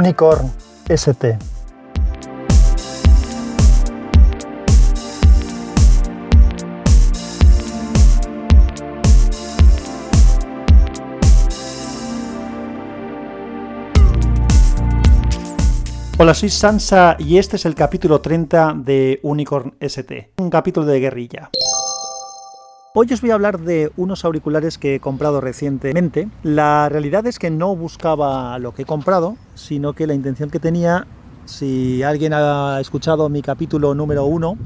Unicorn ST. Hola, soy Sansa y este es el capítulo 30 de Unicorn ST, un capítulo de guerrilla. Hoy os voy a hablar de unos auriculares que he comprado recientemente. La realidad es que no buscaba lo que he comprado, sino que la intención que tenía, si alguien ha escuchado mi capítulo número 1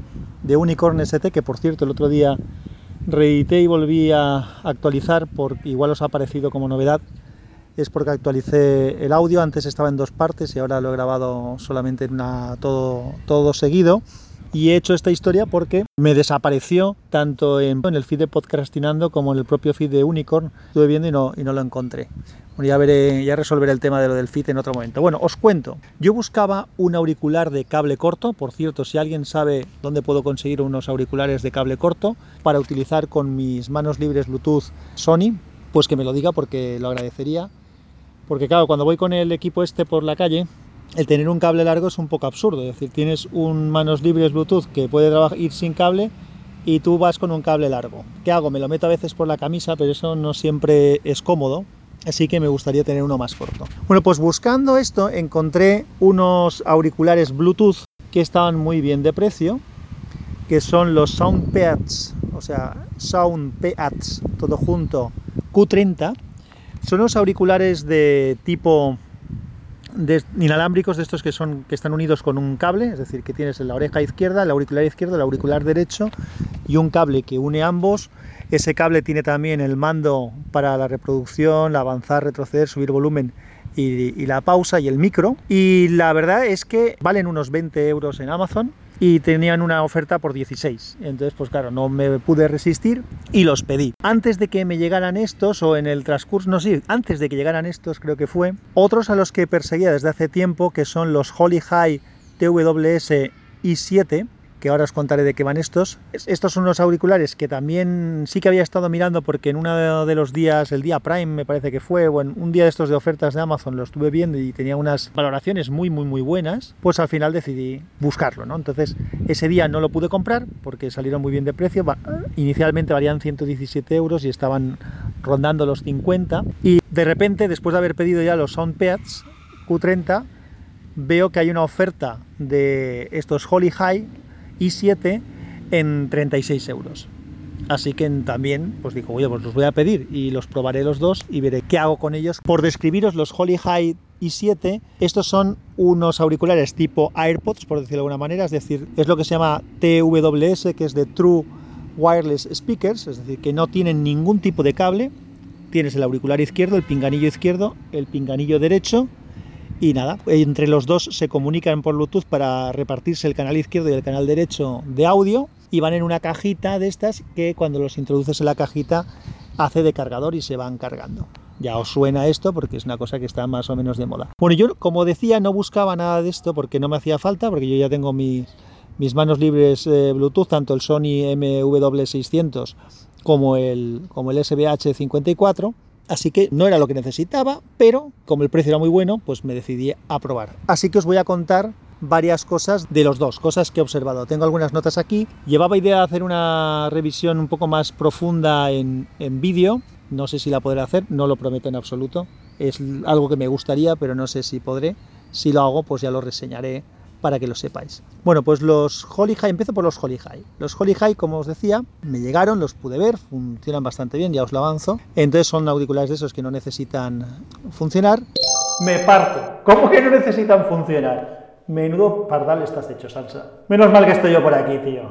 de Unicorn ST, que por cierto el otro día reedité y volví a actualizar, porque igual os ha parecido como novedad, es porque actualicé el audio, antes estaba en dos partes y ahora lo he grabado solamente en una, todo, todo seguido. Y he hecho esta historia porque me desapareció tanto en, el feed de Podcastinando como en el propio feed de Unicorn. Estuve viendo y no, y no lo encontré. Bueno, ya, veré, ya resolveré el tema de lo del feed en otro momento. Bueno, os cuento. Yo buscaba un auricular de cable corto. Por cierto, si alguien sabe dónde puedo conseguir unos auriculares de cable corto para utilizar con mis manos libres Bluetooth Sony, pues que me lo diga porque lo agradecería porque claro, cuando voy con el equipo este por la calle, el tener un cable largo es un poco absurdo. Es decir, tienes un manos libres Bluetooth que puede ir sin cable y tú vas con un cable largo. ¿Qué hago? Me lo meto a veces por la camisa, pero eso no siempre es cómodo. Así que me gustaría tener uno más corto. Bueno, pues buscando esto encontré unos auriculares Bluetooth que estaban muy bien de precio, que son los SoundPads, o sea, SoundPads, todo junto, Q30, son unos auriculares de tipo de, inalámbricos de estos que son que están unidos con un cable, es decir, que tienes en la oreja izquierda, el auricular izquierdo, el auricular derecho y un cable que une ambos. Ese cable tiene también el mando para la reproducción, avanzar, retroceder, subir volumen y, y, la pausa y el micro. Y la verdad es que valen unos 20 euros en Amazon y tenían una oferta por 16. Entonces, pues claro, no me pude resistir y los pedí. Antes de que me llegaran estos, o en el transcurso, no sé, antes de que llegaran estos, creo que fue, otros a los que perseguía desde hace tiempo, que son los Holy High TWS i7, que ahora os contaré de qué van estos. Estos son unos auriculares que también sí que había estado mirando porque en uno de los días, el día Prime me parece que fue, en un día de estos de ofertas de Amazon lo estuve viendo y tenía unas valoraciones muy, muy, muy buenas, pues al final decidí buscarlo, ¿no? Entonces ese día no lo pude comprar porque salieron muy bien de precio. Inicialmente valían 117 euros y estaban rondando los 50 y de repente después de haber pedido ya los Soundpads Q30 veo que hay una oferta de estos Holy High y 7 en 36 euros. Así que también, pues digo, oye, pues los voy a pedir y los probaré los dos y veré qué hago con ellos. Por describiros los Holy High i7, estos son unos auriculares tipo AirPods, por decirlo de alguna manera, es decir, es lo que se llama TWS, que es de True Wireless Speakers, es decir, que no tienen ningún tipo de cable. Tienes el auricular izquierdo, el pinganillo izquierdo, el pinganillo derecho y nada, entre los dos se comunican por Bluetooth para repartirse el canal izquierdo y el canal derecho de audio y van en una cajita de estas que cuando los introduces en la cajita hace de cargador y se van cargando. Ya os suena esto porque es una cosa que está más o menos de moda. Bueno, yo como decía no buscaba nada de esto porque no me hacía falta, porque yo ya tengo mis, mis manos libres eh, Bluetooth, tanto el Sony MW600 como el, como el SBH54 Así que no era lo que necesitaba, pero como el precio era muy bueno, pues me decidí a probar. Así que os voy a contar varias cosas de los dos, cosas que he observado. Tengo algunas notas aquí. Llevaba idea de hacer una revisión un poco más profunda en, en vídeo. No sé si la podré hacer, no lo prometo en absoluto. Es algo que me gustaría, pero no sé si podré. Si lo hago, pues ya lo reseñaré para que lo sepáis. Bueno, pues los Holy High, empiezo por los Holy High. Los Holy High, como os decía, me llegaron, los pude ver, funcionan bastante bien, ya os lo avanzo. Entonces son auriculares de esos que no necesitan funcionar. Me parto. ¿Cómo que no necesitan funcionar? Menudo pardal estás hecho, salsa. Menos mal que estoy yo por aquí, tío.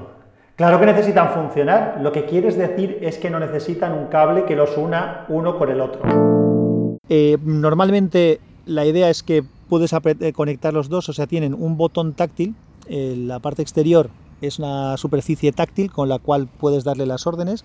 Claro que necesitan funcionar. Lo que quieres decir es que no necesitan un cable que los una uno con el otro. Eh, normalmente la idea es que puedes eh, conectar los dos, o sea, tienen un botón táctil, eh, la parte exterior es una superficie táctil con la cual puedes darle las órdenes.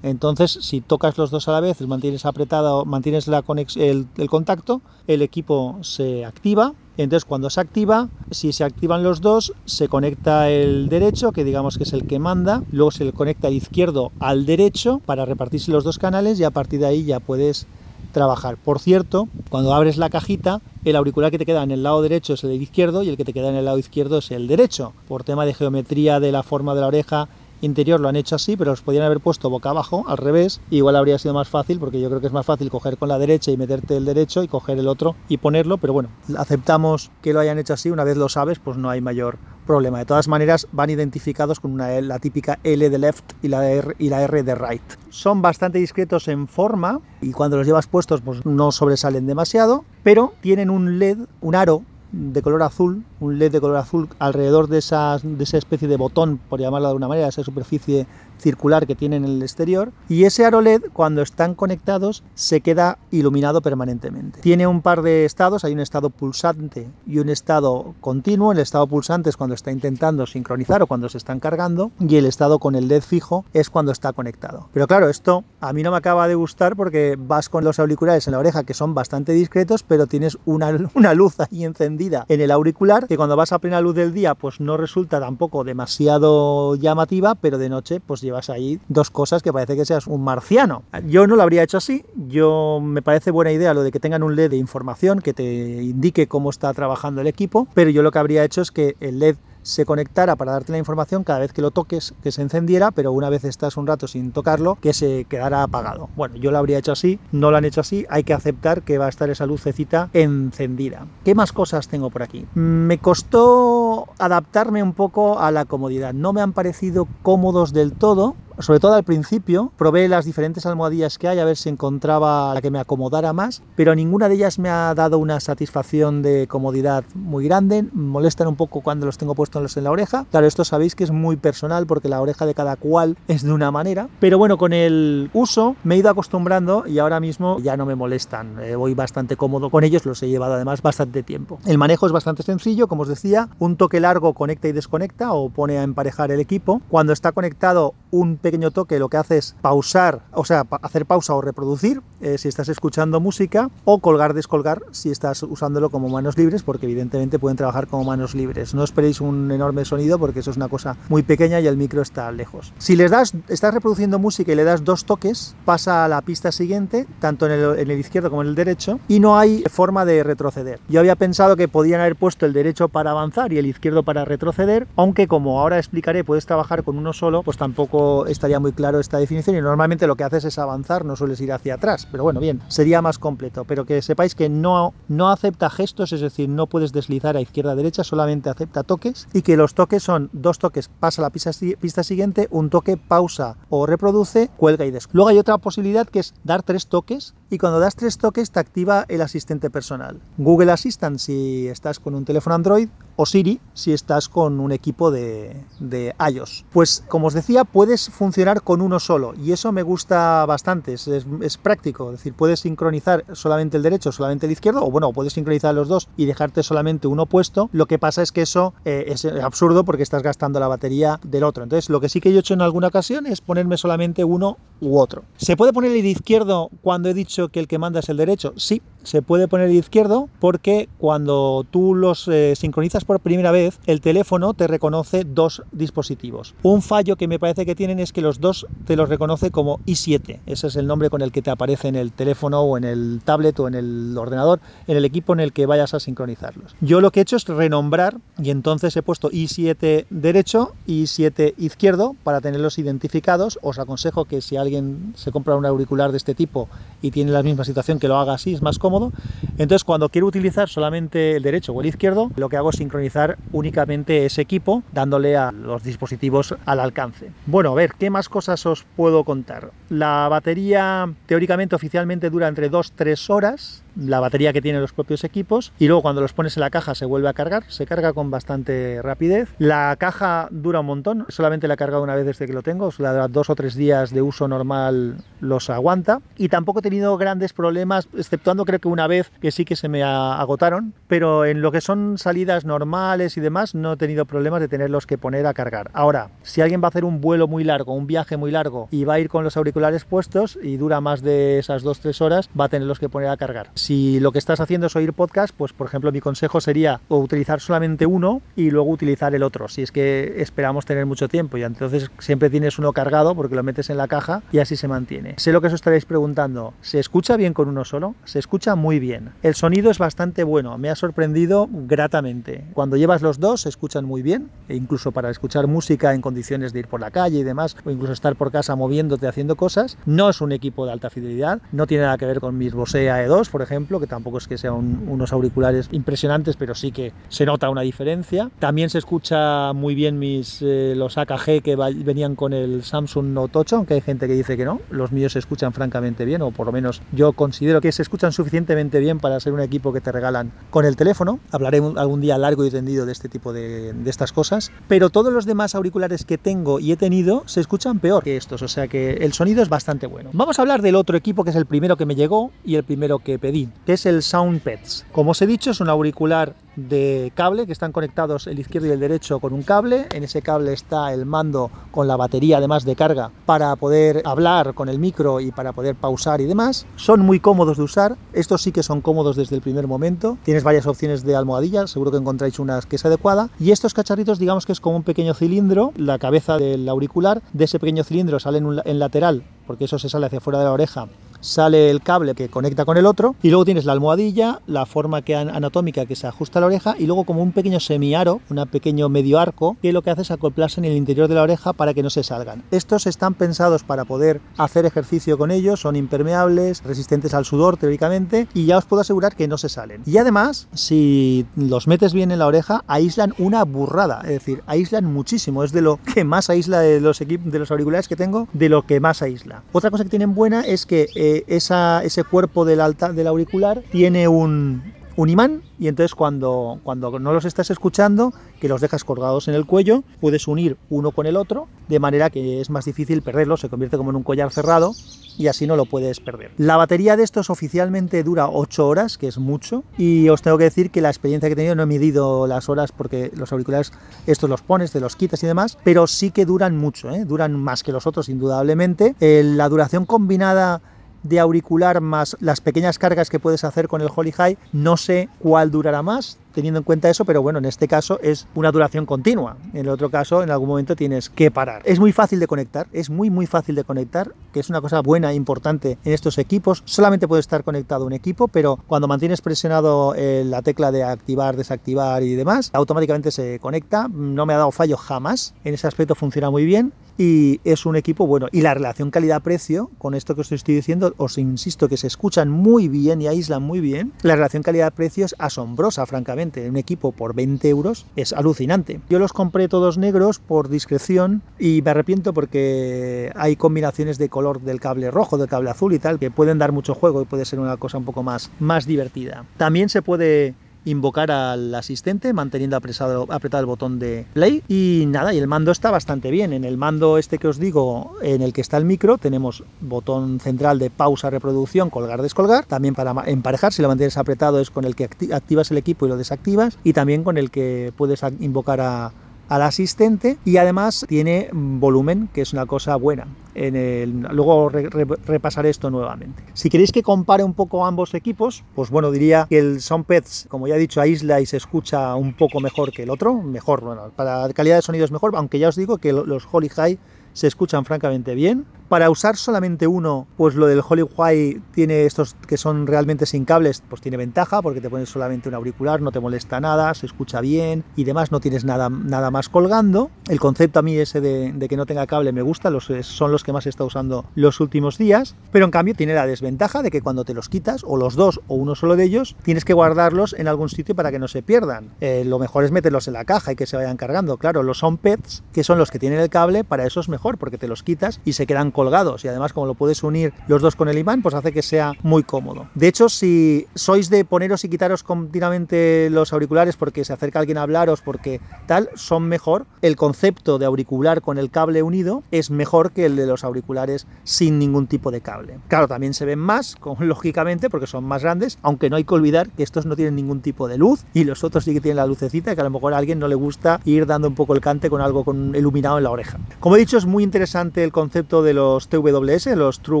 Entonces, si tocas los dos a la vez, mantienes apretado, mantienes la el, el, contacto, el equipo se activa. Entonces, cuando se activa, si se activan los dos, se conecta el derecho, que digamos que es el que manda, luego se le conecta el izquierdo al derecho para repartirse los dos canales y a partir de ahí ya puedes trabajar. Por cierto, cuando abres la cajita, el auricular que te queda en el lado derecho es el izquierdo y el que te queda en el lado izquierdo es el derecho. Por tema de geometría de la forma de la oreja interior lo han hecho así, pero los podían haber puesto boca abajo, al revés, igual habría sido más fácil, porque yo creo que es más fácil coger con la derecha y meterte el derecho y coger el otro y ponerlo, pero bueno, aceptamos que lo hayan hecho así, una vez lo sabes, pues no hay mayor problema. De todas maneras, van identificados con una, la típica L de left y la, R, y la R de right. Son bastante discretos en forma y cuando los llevas puestos pues no sobresalen demasiado, pero tienen un LED, un aro de color azul, un LED de color azul alrededor de, de esa especie de botón, por llamarlo de alguna manera, esa superficie circular que tiene en el exterior y ese aro LED cuando están conectados se queda iluminado permanentemente. Tiene un par de estados, hay un estado pulsante y un estado continuo. El estado pulsante es cuando está intentando sincronizar o cuando se están cargando y el estado con el LED fijo es cuando está conectado. Pero claro, esto a mí no me acaba de gustar porque vas con los auriculares en la oreja que son bastante discretos, pero tienes una, una luz ahí encendida en el auricular que cuando vas a plena luz del día pues no resulta tampoco demasiado llamativa, pero de noche pues llevas ahí dos cosas que parece que seas un marciano. Yo no lo habría hecho así, yo me parece buena idea lo de que tengan un LED de información que te indique cómo está trabajando el equipo, pero yo lo que habría hecho es que el LED se conectara para darte la información cada vez que lo toques, que se encendiera, pero una vez estás un rato sin tocarlo, que se quedara apagado. Bueno, yo lo habría hecho así, no lo han hecho así, hay que aceptar que va a estar esa lucecita encendida. ¿Qué más cosas tengo por aquí? Me costó adaptarme un poco a la comodidad, no me han parecido cómodos del todo, sobre todo al principio, probé las diferentes almohadillas que hay a ver si encontraba la que me acomodara más, pero ninguna de ellas me ha dado una satisfacción de comodidad muy grande, molestan un poco cuando los tengo puestos en la oreja. Claro, esto sabéis que es muy personal porque la oreja de cada cual es de una manera, pero bueno, con el uso me he ido acostumbrando y ahora mismo ya no me molestan, eh, voy bastante cómodo con ellos, los he llevado además bastante tiempo. El manejo es bastante sencillo, como os decía, un toque largo conecta y desconecta o pone a emparejar el equipo. Cuando está conectado un pequeño toque lo que hace es pausar, o sea, hacer pausa o reproducir eh, si estás escuchando música o colgar, descolgar si estás usándolo como manos libres, porque evidentemente pueden trabajar como manos libres. No esperéis un enorme sonido porque eso es una cosa muy pequeña y el micro está lejos. Si les das, estás reproduciendo música y le das dos toques, pasa a la pista siguiente, tanto en el, en el izquierdo como en el derecho, y no hay forma de retroceder. Yo había pensado que podían haber puesto el derecho para avanzar y el izquierdo para retroceder, aunque como ahora explicaré puedes trabajar con uno solo, pues tampoco estaría muy claro esta definición y normalmente lo que haces es avanzar, no sueles ir hacia atrás, pero bueno, bien, sería más completo, pero que sepáis que no, no acepta gestos, es decir, no puedes deslizar a izquierda a derecha, solamente acepta toques y que los toques son dos toques, pasa la pista, pista siguiente, un toque, pausa o reproduce, cuelga y descuelga. Luego hay otra posibilidad que es dar tres toques y cuando das tres toques te activa el asistente personal. Google Assistant si estás con un teléfono Android o Siri si estás con un equipo de, de iOS. Pues como os decía, puedes funcionar con uno solo y eso me gusta bastante, es, práctico, es decir, puedes sincronizar solamente el derecho, solamente el izquierdo, o bueno, puedes sincronizar los dos y dejarte solamente uno puesto. Lo que pasa es que eso eh, es absurdo porque estás gastando la batería del otro. Entonces, lo que sí que yo he hecho en alguna ocasión es ponerme solamente uno u otro. ¿Se puede poner el izquierdo cuando he dicho que el que manda es el derecho? Sí, se puede poner el izquierdo porque cuando tú los eh, sincronizas por primera vez, el teléfono te reconoce dos dispositivos. Un fallo que me parece que tienen es que los dos te los reconoce como i7. Ese es el nombre con el que te aparece en el teléfono o en el tablet o en el ordenador, en el equipo en el que vayas a sincronizarlos. Yo lo que he hecho es renombrar y entonces he puesto i7 derecho y i7 izquierdo para tenerlos identificados. Os aconsejo que si alguien se compra un auricular de este tipo y tiene la misma situación que lo haga así, es más cómodo. Entonces cuando quiero utilizar solamente el derecho o el izquierdo, lo que hago es sincronizar únicamente ese equipo dándole a los dispositivos al alcance. Bueno, a ver, ¿qué más cosas os puedo contar? La batería teóricamente oficialmente dura entre 2-3 horas la batería que tienen los propios equipos y luego cuando los pones en la caja se vuelve a cargar, se carga con bastante rapidez. La caja dura un montón, solamente la he cargado una vez desde que lo tengo, dos o tres días de uso normal los aguanta y tampoco he tenido grandes problemas, exceptuando creo que una vez que sí que se me agotaron, pero en lo que son salidas normales y demás no he tenido problemas de tenerlos que poner a cargar. Ahora, si alguien va a hacer un vuelo muy largo, un viaje muy largo y va a ir con los auriculares puestos y dura más de esas 2-3 horas, va a tenerlos que poner a cargar Si lo que estás haciendo es oír podcast, pues por ejemplo mi consejo sería utilizar solamente uno y luego utilizar el otro, si es que esperamos tener mucho tiempo y entonces siempre tienes uno cargado porque lo metes en la caja y así se mantiene. Sé lo que os estaréis preguntando, ¿se escucha bien con uno solo? Se escucha muy bien. El sonido es bastante bueno, me ha sorprendido gratamente. Cuando llevas los dos se escuchan muy bien, e incluso para escuchar música en condiciones de ir por la calle y demás, o incluso estar por casa moviéndote haciendo cosas. No es un equipo de alta fidelidad, no tiene nada que ver con mis Bose AE2, por ejemplo, que tampoco es que sean unos auriculares impresionantes, pero sí que se nota una diferencia. También se escucha muy bien mis eh, los AKG que venían con el Samsung Note 8, aunque hay gente que dice que no. Los míos se escuchan francamente bien, o por lo menos yo considero que se escuchan suficientemente bien para ser un equipo que te regalan con el teléfono. Hablaré algún día largo y tendido de este tipo de, de estas cosas, pero todos los demás auriculares que tengo y he tenido se escuchan peor que estos, o sea que el sonido es bastante bueno. Vamos a hablar del otro equipo que es el primero que me llegó y el primero que pedí, que es el SoundPads. Como os he dicho, es un auricular de cable que están conectados el izquierdo y el derecho con un cable. En ese cable está el mando con la batería además de carga para poder hablar con el micro y para poder pausar y demás. Son muy cómodos de usar. Estos sí que son cómodos desde el primer momento. Tienes varias opciones de almohadilla, seguro que encontráis una que es adecuada. Y estos cacharritos digamos que es como un pequeño cilindro. La cabeza del auricular de ese pequeño cilindro sale en, en lateral porque eso se sale hacia fuera de la oreja sale el cable que conecta con el otro y luego tienes la almohadilla, la forma que anatómica que se ajusta a la oreja y luego como un pequeño semiaro, un pequeño medio arco que lo que hace es acoplarse en el interior de la oreja para que no se salgan. Estos están pensados para poder hacer ejercicio con ellos, son impermeables, resistentes al sudor teóricamente y ya os puedo asegurar que no se salen. Y además, si los metes bien en la oreja, aíslan una burrada, es decir, aíslan muchísimo, es de lo que más aísla de los de los auriculares que tengo, de lo que más aísla. Otra cosa que tienen buena es que eh, ese cuerpo del, alta, del auricular tiene un, imán y entonces cuando, cuando no los estás escuchando, que los dejas colgados en el cuello, puedes unir uno con el otro de manera que es más difícil perderlo, se convierte como en un collar cerrado y así no lo puedes perder. La batería de estos oficialmente dura 8 horas, que es mucho, y os tengo que decir que la experiencia que he tenido no he medido las horas porque los auriculares estos los pones, te los quitas y demás, pero sí que duran mucho, ¿eh? duran más que los otros indudablemente. la duración combinada de auricular más las pequeñas cargas que puedes hacer con el Holy High, no sé cuál durará más, teniendo en cuenta eso, pero bueno, en este caso es una duración continua. En el otro caso, en algún momento tienes que parar. Es muy fácil de conectar, es muy muy fácil de conectar, que es una cosa buena e importante en estos equipos. Solamente puede estar conectado un equipo, pero cuando mantienes presionado eh, la tecla de activar, desactivar y demás, automáticamente se conecta. No me ha dado fallo jamás. En ese aspecto funciona muy bien y es un equipo bueno. Y la relación calidad-precio, con esto que os estoy diciendo, os insisto que se escuchan muy bien y aíslan muy bien. La relación calidad-precio es asombrosa, francamente un equipo por 20 euros es alucinante. Yo los compré todos negros por discreción y me arrepiento porque hay combinaciones de color del cable rojo, del cable azul y tal, que pueden dar mucho juego y puede ser una cosa un poco más, más divertida. También se puede invocar al asistente manteniendo apretado, el botón de play. Y nada, y el mando está bastante bien. En el mando este que os digo, en el que está el micro, tenemos botón central de pausa, reproducción, colgar, descolgar, también para emparejar, si lo mantienes apretado es con el que activas el equipo y lo desactivas. Y también con el que puedes invocar a al asistente y además tiene volumen, que es una cosa buena. En el, luego repasaré esto nuevamente. Si queréis que compare un poco ambos equipos, pues bueno, diría que el Soundpads, como ya he dicho, aísla y se escucha un poco mejor que el otro. Mejor, bueno, para calidad de sonido es mejor, aunque ya os digo que los Holy High se escuchan francamente bien. Para usar solamente uno, pues lo del Hollywood tiene estos que son realmente sin cables, pues tiene ventaja porque te pones solamente un auricular, no te molesta nada, se escucha bien y demás, no tienes nada, nada más colgando. El concepto a mí ese de, que no tenga cable me gusta, los, son los que más he estado usando los últimos días, pero en cambio tiene la desventaja de que cuando te los quitas, o los dos o uno solo de ellos, tienes que guardarlos en algún sitio para que no se pierdan. Eh, lo mejor es meterlos en la caja y que se vayan cargando. Claro, los pets que son los que tienen el cable, para eso es mejor porque te los quitas y se quedan y además como lo puedes unir los dos con el imán, pues hace que sea muy cómodo. De hecho, si sois de poneros y quitaros continuamente los auriculares porque se acerca alguien a hablaros, porque tal, son mejor. El concepto de auricular con el cable unido es mejor que el de los auriculares sin ningún tipo de cable. Claro, también se ven más, lógicamente, porque son más grandes, aunque no hay que olvidar que estos no tienen ningún tipo de luz y los otros sí que tienen la lucecita, que a lo mejor a alguien no le gusta ir dando un poco el cante con algo con iluminado en la oreja. Como he dicho, es muy interesante el concepto de los TWS, los True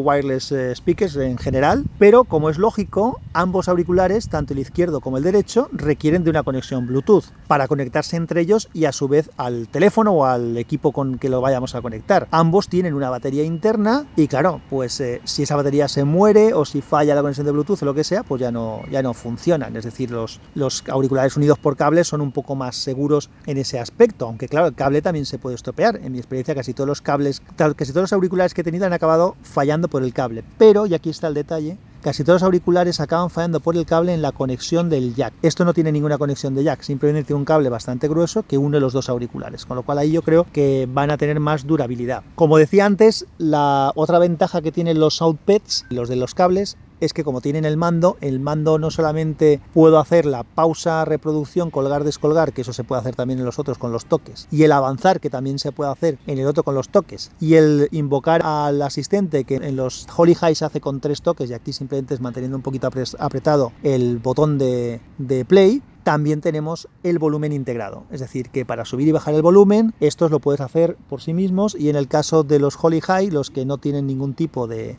Wireless eh, Speakers en general, pero como es lógico, ambos auriculares, tanto el izquierdo como el derecho, requieren de una conexión Bluetooth para conectarse entre ellos y a su vez al teléfono o al equipo con que lo vayamos a conectar. Ambos tienen una batería interna y claro, pues eh, si esa batería se muere o si falla la conexión de Bluetooth o lo que sea, pues ya no, ya no funcionan. Es decir, los, los auriculares unidos por cable son un poco más seguros en ese aspecto, aunque claro, el cable también se puede estropear. En mi experiencia casi todos los cables, casi todos los auriculares que he tenido han acabado fallando por el cable. Pero, y aquí está el detalle, casi todos los auriculares acaban fallando por el cable en la conexión del jack. Esto no tiene ninguna conexión de jack, simplemente tiene un cable bastante grueso que une los dos auriculares, con lo cual ahí yo creo que van a tener más durabilidad. Como decía antes, la otra ventaja que tienen los Soundpads, los de los cables, es que como tienen el mando, el mando no solamente puedo hacer la pausa, reproducción, colgar, descolgar, que eso se puede hacer también en los otros con los toques, y el avanzar, que también se puede hacer en el otro con los toques, y el invocar al asistente, que en los Holy High se hace con tres toques, y aquí simplemente es manteniendo un poquito apretado el botón de, de play, también tenemos el volumen integrado. Es decir, que para subir y bajar el volumen, estos lo puedes hacer por sí mismos y en el caso de los Holy High, los que no tienen ningún tipo de,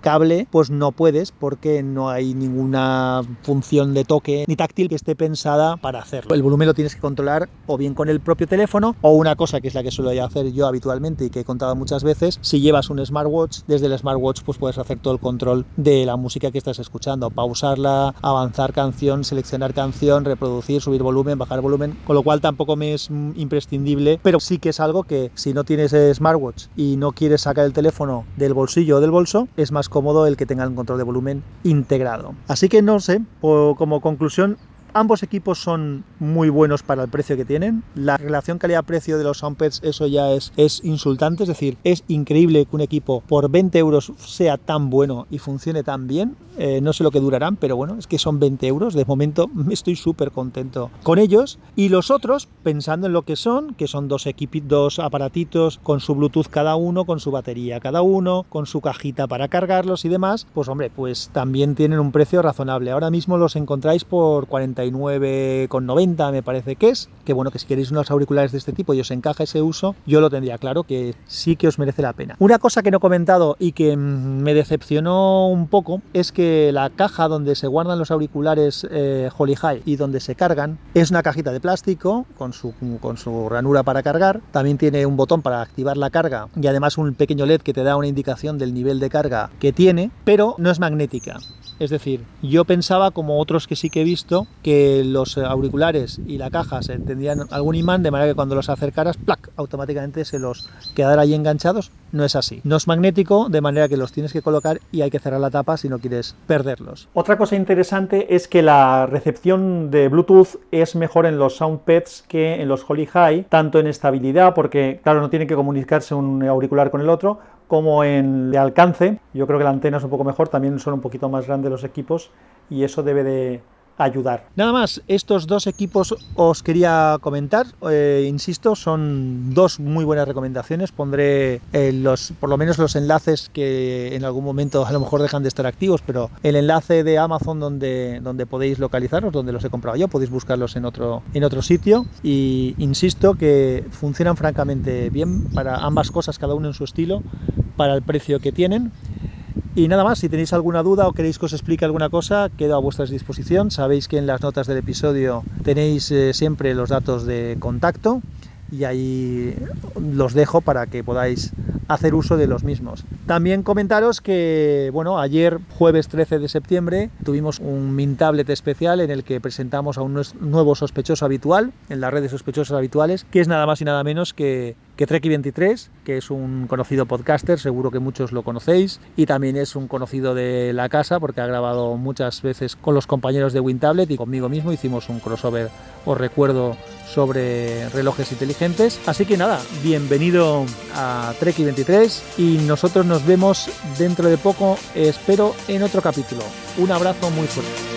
cable, pues no puedes porque no hay ninguna función de toque ni táctil que esté pensada para hacerlo. El volumen lo tienes que controlar o bien con el propio teléfono o una cosa que es la que suelo hacer yo habitualmente y que he contado muchas veces, si llevas un smartwatch, desde el smartwatch pues puedes hacer todo el control de la música que estás escuchando, pausarla, avanzar canción, seleccionar canción, reproducir producir, subir volumen, bajar volumen, con lo cual tampoco me es imprescindible, pero sí que es algo que si no tienes smartwatch y no quieres sacar el teléfono del bolsillo o del bolso, es más cómodo el que tenga un control de volumen integrado. Así que no sé, como conclusión, Ambos equipos son muy buenos para el precio que tienen. La relación calidad-precio de los Soundpads, eso ya es, es insultante. Es decir, es increíble que un equipo por 20 euros sea tan bueno y funcione tan bien. Eh, no sé lo que durarán, pero bueno, es que son 20 euros. De momento me estoy súper contento con ellos. Y los otros, pensando en lo que son, que son dos, dos aparatitos con su Bluetooth cada uno, con su batería cada uno, con su cajita para cargarlos y demás, pues hombre, pues también tienen un precio razonable. Ahora mismo los encontráis por 40 9,90 me parece que es, que bueno, que si queréis unos auriculares de este tipo y os encaja ese uso, yo lo tendría claro que sí que os merece la pena. Una cosa que no he comentado y que mm, me decepcionó un poco es que la caja donde se guardan los auriculares eh, Holy High y donde se cargan es una cajita de plástico con su, con su ranura para cargar, también tiene un botón para activar la carga y además un pequeño LED que te da una indicación del nivel de carga que tiene, pero no es magnética. Es decir, yo pensaba, como otros que sí que he visto, que los auriculares y la caja se tendrían algún imán de manera que cuando los acercaras, ¡plac! automáticamente se los quedara ahí enganchados. No es así. No es magnético, de manera que los tienes que colocar y hay que cerrar la tapa si no quieres perderlos. Otra cosa interesante es que la recepción de Bluetooth es mejor en los Soundpads que en los Holy High, tanto en estabilidad, porque claro, no tiene que comunicarse un auricular con el otro, como en de alcance. Yo creo que la antena es un poco mejor, también son un poquito más grandes los equipos y eso debe de ayudar. Nada más, estos dos equipos os quería comentar, eh, insisto, son dos muy buenas recomendaciones, pondré eh, los, por lo menos los enlaces que en algún momento a lo mejor dejan de estar activos, pero el enlace de Amazon donde, donde podéis localizaros, donde los he comprado yo, podéis buscarlos en otro, en otro sitio y insisto que funcionan francamente bien para ambas cosas, cada uno en su estilo, para el precio que tienen. Y nada más, si tenéis alguna duda o queréis que os explique alguna cosa, quedo a vuestra disposición. Sabéis que en las notas del episodio tenéis eh, siempre los datos de contacto y ahí los dejo para que podáis hacer uso de los mismos. También comentaros que, bueno, ayer jueves 13 de septiembre tuvimos un Mint Tablet especial en el que presentamos a un nuevo sospechoso habitual en la red de sospechosos habituales, que es nada más y nada menos que, que Treki23, que es un conocido podcaster, seguro que muchos lo conocéis, y también es un conocido de la casa porque ha grabado muchas veces con los compañeros de WinTablet y conmigo mismo hicimos un crossover, os recuerdo, sobre relojes inteligentes. Así que nada, bienvenido a Treki23 y nosotros nos vemos dentro de poco, espero, en otro capítulo. Un abrazo muy fuerte.